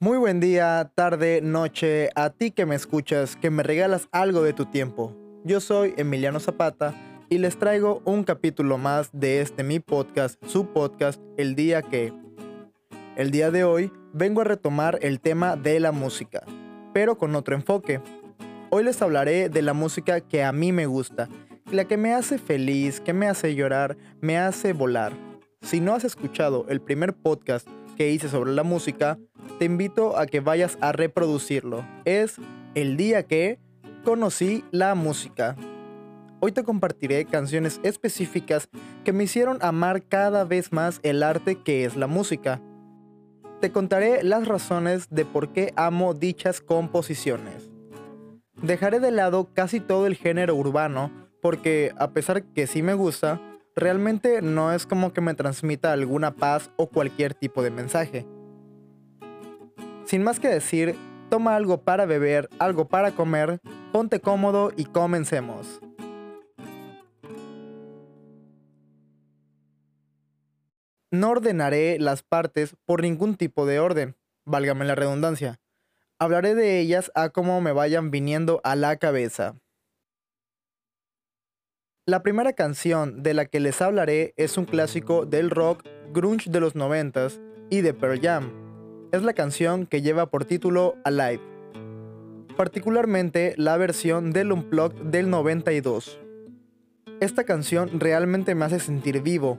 Muy buen día, tarde, noche, a ti que me escuchas, que me regalas algo de tu tiempo. Yo soy Emiliano Zapata y les traigo un capítulo más de este mi podcast, su podcast, El día que. El día de hoy vengo a retomar el tema de la música, pero con otro enfoque. Hoy les hablaré de la música que a mí me gusta, la que me hace feliz, que me hace llorar, me hace volar. Si no has escuchado el primer podcast que hice sobre la música, te invito a que vayas a reproducirlo. Es el día que conocí la música. Hoy te compartiré canciones específicas que me hicieron amar cada vez más el arte que es la música. Te contaré las razones de por qué amo dichas composiciones. Dejaré de lado casi todo el género urbano porque a pesar que sí me gusta, realmente no es como que me transmita alguna paz o cualquier tipo de mensaje. Sin más que decir, toma algo para beber, algo para comer, ponte cómodo y comencemos. No ordenaré las partes por ningún tipo de orden, válgame la redundancia. Hablaré de ellas a como me vayan viniendo a la cabeza. La primera canción de la que les hablaré es un clásico del rock grunge de los 90 y de Pearl Jam. Es la canción que lleva por título Alive, particularmente la versión del Unplugged del 92. Esta canción realmente me hace sentir vivo.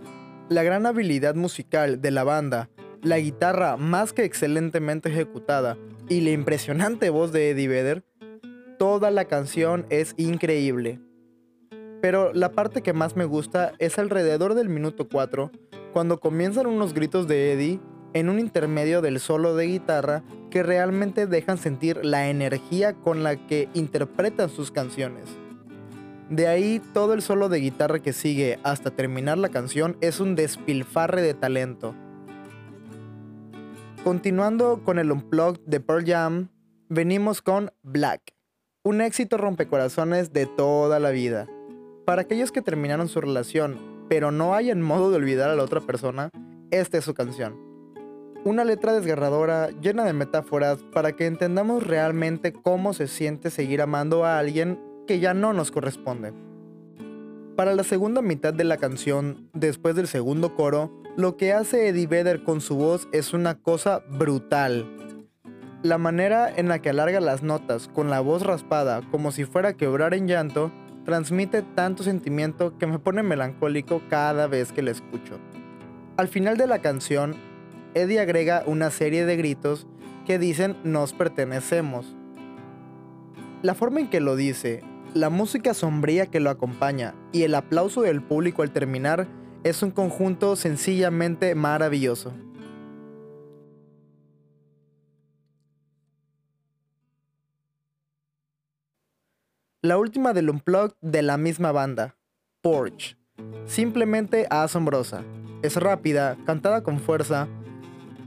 La gran habilidad musical de la banda, la guitarra más que excelentemente ejecutada y la impresionante voz de Eddie Vedder, toda la canción es increíble. Pero la parte que más me gusta es alrededor del minuto 4, cuando comienzan unos gritos de Eddie en un intermedio del solo de guitarra que realmente dejan sentir la energía con la que interpretan sus canciones. De ahí todo el solo de guitarra que sigue hasta terminar la canción es un despilfarre de talento. Continuando con el Unplugged de Pearl Jam, venimos con Black, un éxito rompecorazones de toda la vida. Para aquellos que terminaron su relación, pero no hayan modo de olvidar a la otra persona, esta es su canción. Una letra desgarradora, llena de metáforas, para que entendamos realmente cómo se siente seguir amando a alguien que ya no nos corresponde. Para la segunda mitad de la canción, después del segundo coro, lo que hace Eddie Vedder con su voz es una cosa brutal. La manera en la que alarga las notas con la voz raspada como si fuera a quebrar en llanto transmite tanto sentimiento que me pone melancólico cada vez que la escucho. Al final de la canción, Eddie agrega una serie de gritos que dicen nos pertenecemos. La forma en que lo dice, la música sombría que lo acompaña y el aplauso del público al terminar es un conjunto sencillamente maravilloso. La última del Unplugged de la misma banda, Porch. Simplemente asombrosa. Es rápida, cantada con fuerza.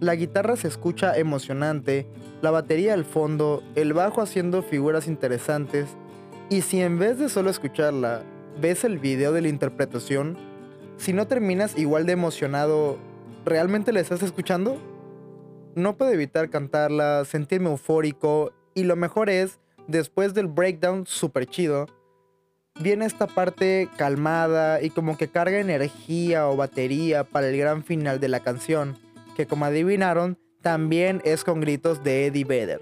La guitarra se escucha emocionante, la batería al fondo, el bajo haciendo figuras interesantes. Y si en vez de solo escucharla, ves el video de la interpretación, si no terminas igual de emocionado, ¿realmente la estás escuchando? No puedo evitar cantarla, sentirme eufórico y lo mejor es después del breakdown super chido, viene esta parte calmada y como que carga energía o batería para el gran final de la canción, que como adivinaron, también es con gritos de Eddie Vedder.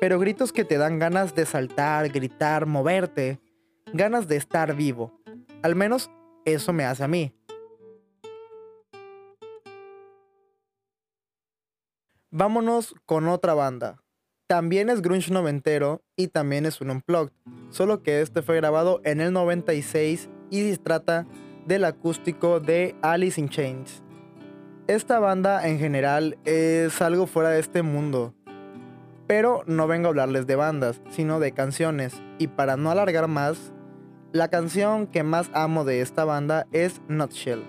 Pero gritos que te dan ganas de saltar, gritar, moverte, ganas de estar vivo. Al menos eso me hace a mí. Vámonos con otra banda. También es grunge noventero y también es un unplugged, solo que este fue grabado en el 96 y se trata del acústico de Alice in Chains. Esta banda en general es algo fuera de este mundo, pero no vengo a hablarles de bandas, sino de canciones, y para no alargar más, la canción que más amo de esta banda es Nutshell.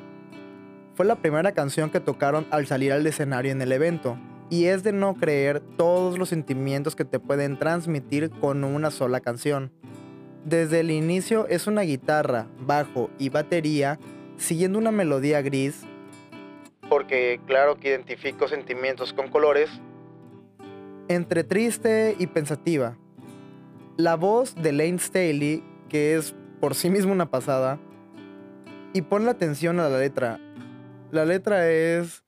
Fue la primera canción que tocaron al salir al escenario en el evento, y es de no creer todos los sentimientos que te pueden transmitir con una sola canción. Desde el inicio es una guitarra, bajo y batería siguiendo una melodía gris, porque claro que identifico sentimientos con colores, entre triste y pensativa. La voz de Lane Staley, que es por sí misma una pasada, y pon la atención a la letra. La letra es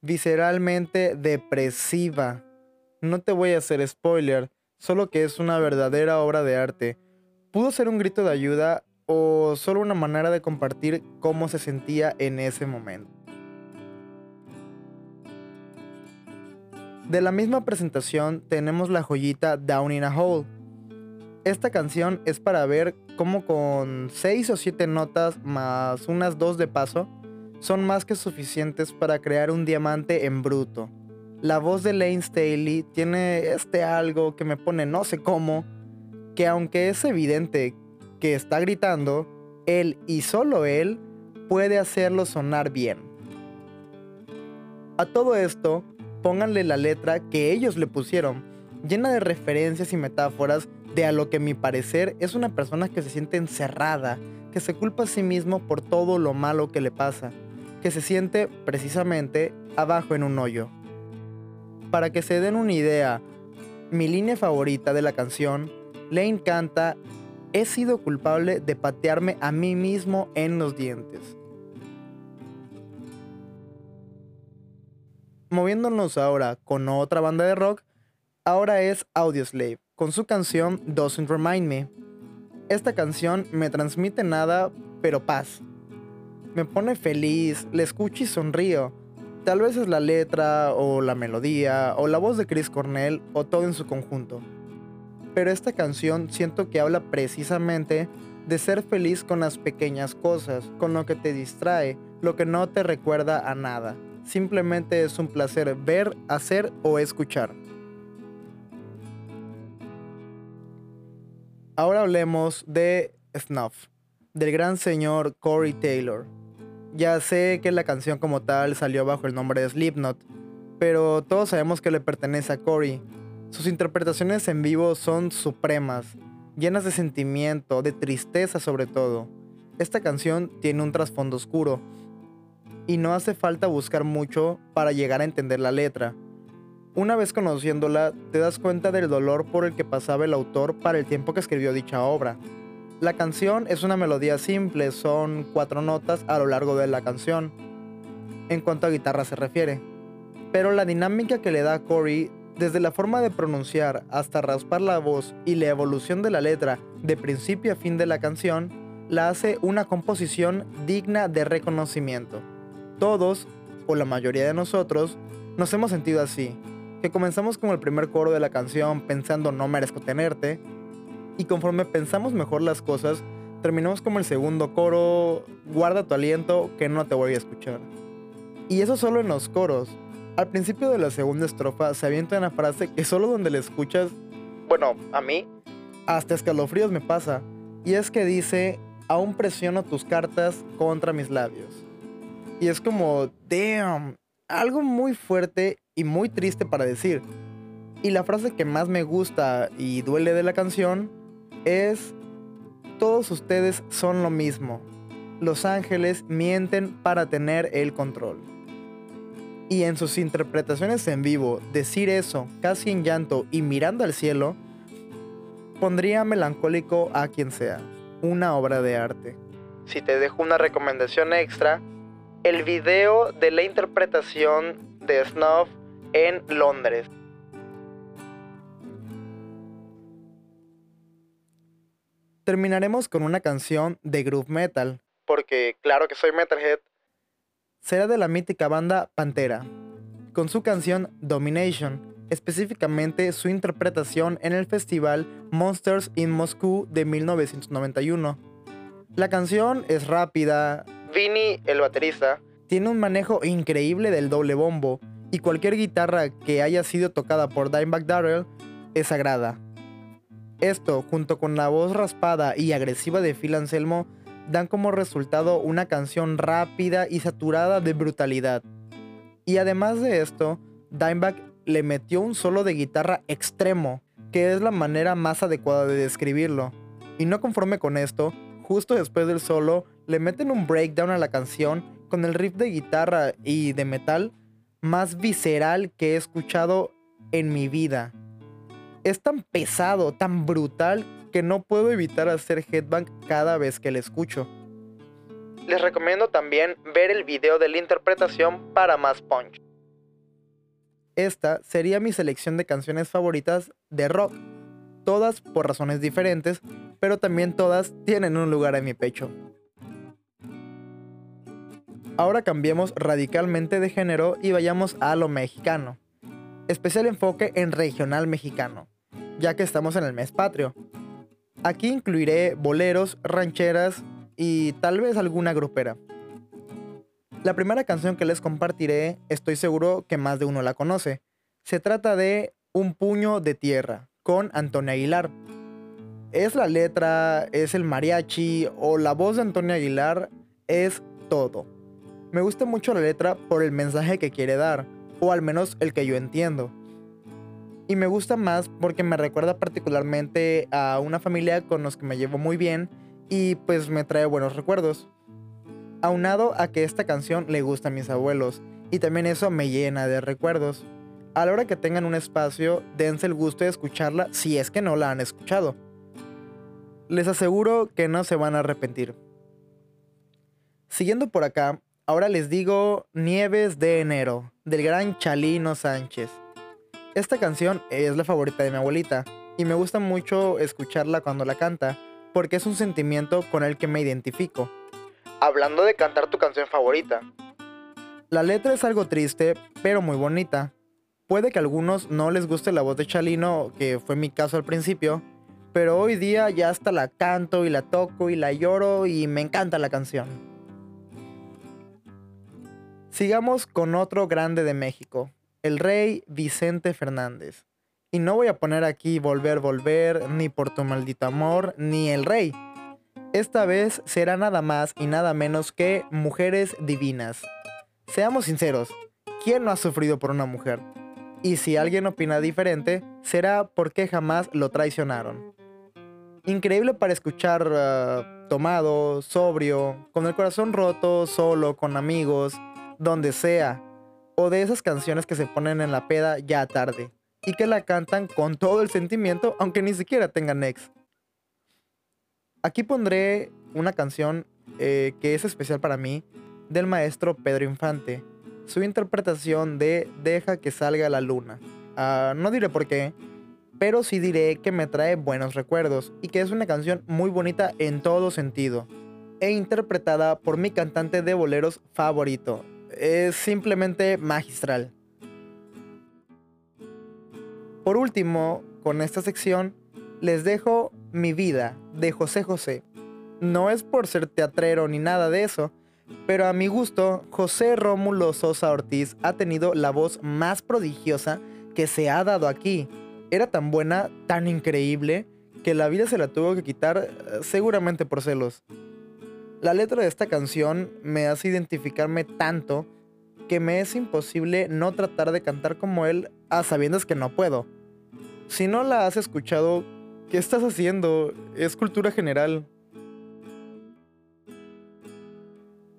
visceralmente depresiva. No te voy a hacer spoiler, solo que es una verdadera obra de arte. Pudo ser un grito de ayuda o solo una manera de compartir cómo se sentía en ese momento. De la misma presentación tenemos la joyita Down in a Hole. Esta canción es para ver cómo con 6 o 7 notas más unas 2 de paso son más que suficientes para crear un diamante en bruto. La voz de Lane Staley tiene este algo que me pone no sé cómo, que aunque es evidente que está gritando, él y solo él puede hacerlo sonar bien. A todo esto, pónganle la letra que ellos le pusieron, llena de referencias y metáforas de a lo que mi parecer es una persona que se siente encerrada, que se culpa a sí mismo por todo lo malo que le pasa que se siente precisamente abajo en un hoyo. Para que se den una idea, mi línea favorita de la canción, Lane canta, he sido culpable de patearme a mí mismo en los dientes. Moviéndonos ahora con otra banda de rock, ahora es Audioslave, con su canción Doesn't Remind Me. Esta canción me transmite nada, pero paz me pone feliz, le escucho y sonrío. Tal vez es la letra o la melodía o la voz de Chris Cornell o todo en su conjunto. Pero esta canción siento que habla precisamente de ser feliz con las pequeñas cosas, con lo que te distrae, lo que no te recuerda a nada. Simplemente es un placer ver, hacer o escuchar. Ahora hablemos de Snuff, del gran señor Corey Taylor. Ya sé que la canción como tal salió bajo el nombre de Slipknot, pero todos sabemos que le pertenece a Corey. Sus interpretaciones en vivo son supremas, llenas de sentimiento, de tristeza sobre todo. Esta canción tiene un trasfondo oscuro, y no hace falta buscar mucho para llegar a entender la letra. Una vez conociéndola, te das cuenta del dolor por el que pasaba el autor para el tiempo que escribió dicha obra. La canción es una melodía simple, son cuatro notas a lo largo de la canción, en cuanto a guitarra se refiere. Pero la dinámica que le da Corey, desde la forma de pronunciar hasta raspar la voz y la evolución de la letra de principio a fin de la canción, la hace una composición digna de reconocimiento. Todos, o la mayoría de nosotros, nos hemos sentido así, que comenzamos con el primer coro de la canción pensando no merezco tenerte, y conforme pensamos mejor las cosas, terminamos como el segundo coro, guarda tu aliento que no te voy a escuchar. Y eso solo en los coros. Al principio de la segunda estrofa se avienta una frase que solo donde la escuchas, bueno, a mí, hasta escalofríos me pasa. Y es que dice, aún presiono tus cartas contra mis labios. Y es como, damn, algo muy fuerte y muy triste para decir. Y la frase que más me gusta y duele de la canción es, todos ustedes son lo mismo. Los ángeles mienten para tener el control. Y en sus interpretaciones en vivo, decir eso, casi en llanto y mirando al cielo, pondría melancólico a quien sea. Una obra de arte. Si te dejo una recomendación extra, el video de la interpretación de Snuff en Londres. Terminaremos con una canción de groove metal, porque claro que soy metalhead. Será de la mítica banda Pantera, con su canción Domination, específicamente su interpretación en el festival Monsters in Moscow de 1991. La canción es rápida, Vinny, el baterista, tiene un manejo increíble del doble bombo, y cualquier guitarra que haya sido tocada por Dimebag Darrell es sagrada. Esto, junto con la voz raspada y agresiva de Phil Anselmo, dan como resultado una canción rápida y saturada de brutalidad. Y además de esto, Dimebag le metió un solo de guitarra extremo, que es la manera más adecuada de describirlo. Y no conforme con esto, justo después del solo, le meten un breakdown a la canción con el riff de guitarra y de metal más visceral que he escuchado en mi vida. Es tan pesado, tan brutal, que no puedo evitar hacer headbang cada vez que la escucho. Les recomiendo también ver el video de la interpretación para más punch. Esta sería mi selección de canciones favoritas de rock, todas por razones diferentes, pero también todas tienen un lugar en mi pecho. Ahora cambiemos radicalmente de género y vayamos a lo mexicano. Especial enfoque en regional mexicano, ya que estamos en el mes patrio. Aquí incluiré boleros, rancheras y tal vez alguna grupera. La primera canción que les compartiré, estoy seguro que más de uno la conoce. Se trata de Un puño de tierra, con Antonio Aguilar. Es la letra, es el mariachi o la voz de Antonio Aguilar, es todo. Me gusta mucho la letra por el mensaje que quiere dar, o al menos el que yo entiendo. Y me gusta más porque me recuerda particularmente a una familia con los que me llevo muy bien y pues me trae buenos recuerdos. Aunado a que esta canción le gusta a mis abuelos y también eso me llena de recuerdos. A la hora que tengan un espacio, dense el gusto de escucharla si es que no la han escuchado. Les aseguro que no se van a arrepentir. Siguiendo por acá, Ahora les digo Nieves de Enero, del gran Chalino Sánchez. Esta canción es la favorita de mi abuelita y me gusta mucho escucharla cuando la canta porque es un sentimiento con el que me identifico. Hablando de cantar tu canción favorita. La letra es algo triste, pero muy bonita. Puede que a algunos no les guste la voz de Chalino, que fue mi caso al principio, pero hoy día ya hasta la canto y la toco y la lloro y me encanta la canción. Sigamos con otro grande de México, el rey Vicente Fernández. Y no voy a poner aquí volver, volver, ni por tu maldito amor, ni el rey. Esta vez será nada más y nada menos que Mujeres Divinas. Seamos sinceros, ¿quién no ha sufrido por una mujer? Y si alguien opina diferente, será porque jamás lo traicionaron. Increíble para escuchar ah, tomado, sobrio, con el corazón roto, solo, con amigos, donde sea, o de esas canciones que se ponen en la peda ya tarde, y que la cantan con todo el sentimiento, aunque ni siquiera tengan ex. Aquí pondré una canción eh, que es especial para mí, del maestro Pedro Infante, su interpretación de Deja que salga la luna. Ah, no diré por qué, pero sí diré que me trae buenos recuerdos y que es una canción muy bonita en todo sentido, e interpretada por mi cantante de boleros favorito, es simplemente magistral. Por último, con esta sección, les dejo Mi vida de José José. No es por ser teatrero ni nada de eso, pero a mi gusto, José Rómulo Sosa Ortiz ha tenido la voz más prodigiosa que se ha dado aquí. Era tan buena, tan increíble, que la vida se la tuvo que quitar eh, seguramente por celos. La letra de esta canción me hace identificarme tanto que me es imposible no tratar de cantar como él a sabiendas que no puedo. Si no la has escuchado, ¿qué estás haciendo? Es cultura general.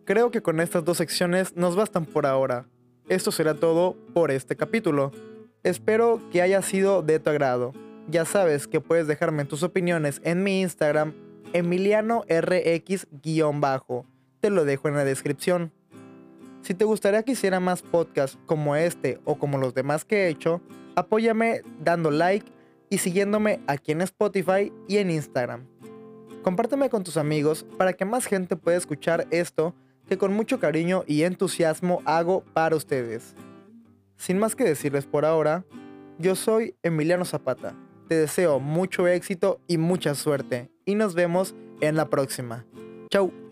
Creo que con estas dos secciones nos bastan por ahora. Esto será todo por este capítulo. Espero que haya sido de tu agrado. Ya sabes que puedes dejarme tus opiniones en mi Instagram emilianorx-bajo. Te lo dejo en la descripción. Si te gustaría que hiciera más podcasts como este o como los demás que he hecho, apóyame dando like y siguiéndome aquí en Spotify y en Instagram. Compárteme con tus amigos para que más gente pueda escuchar esto que con mucho cariño y entusiasmo hago para ustedes. Sin más que decirles por ahora, yo soy Emiliano Zapata. Te deseo mucho éxito y mucha suerte y nos vemos en la próxima. Chau.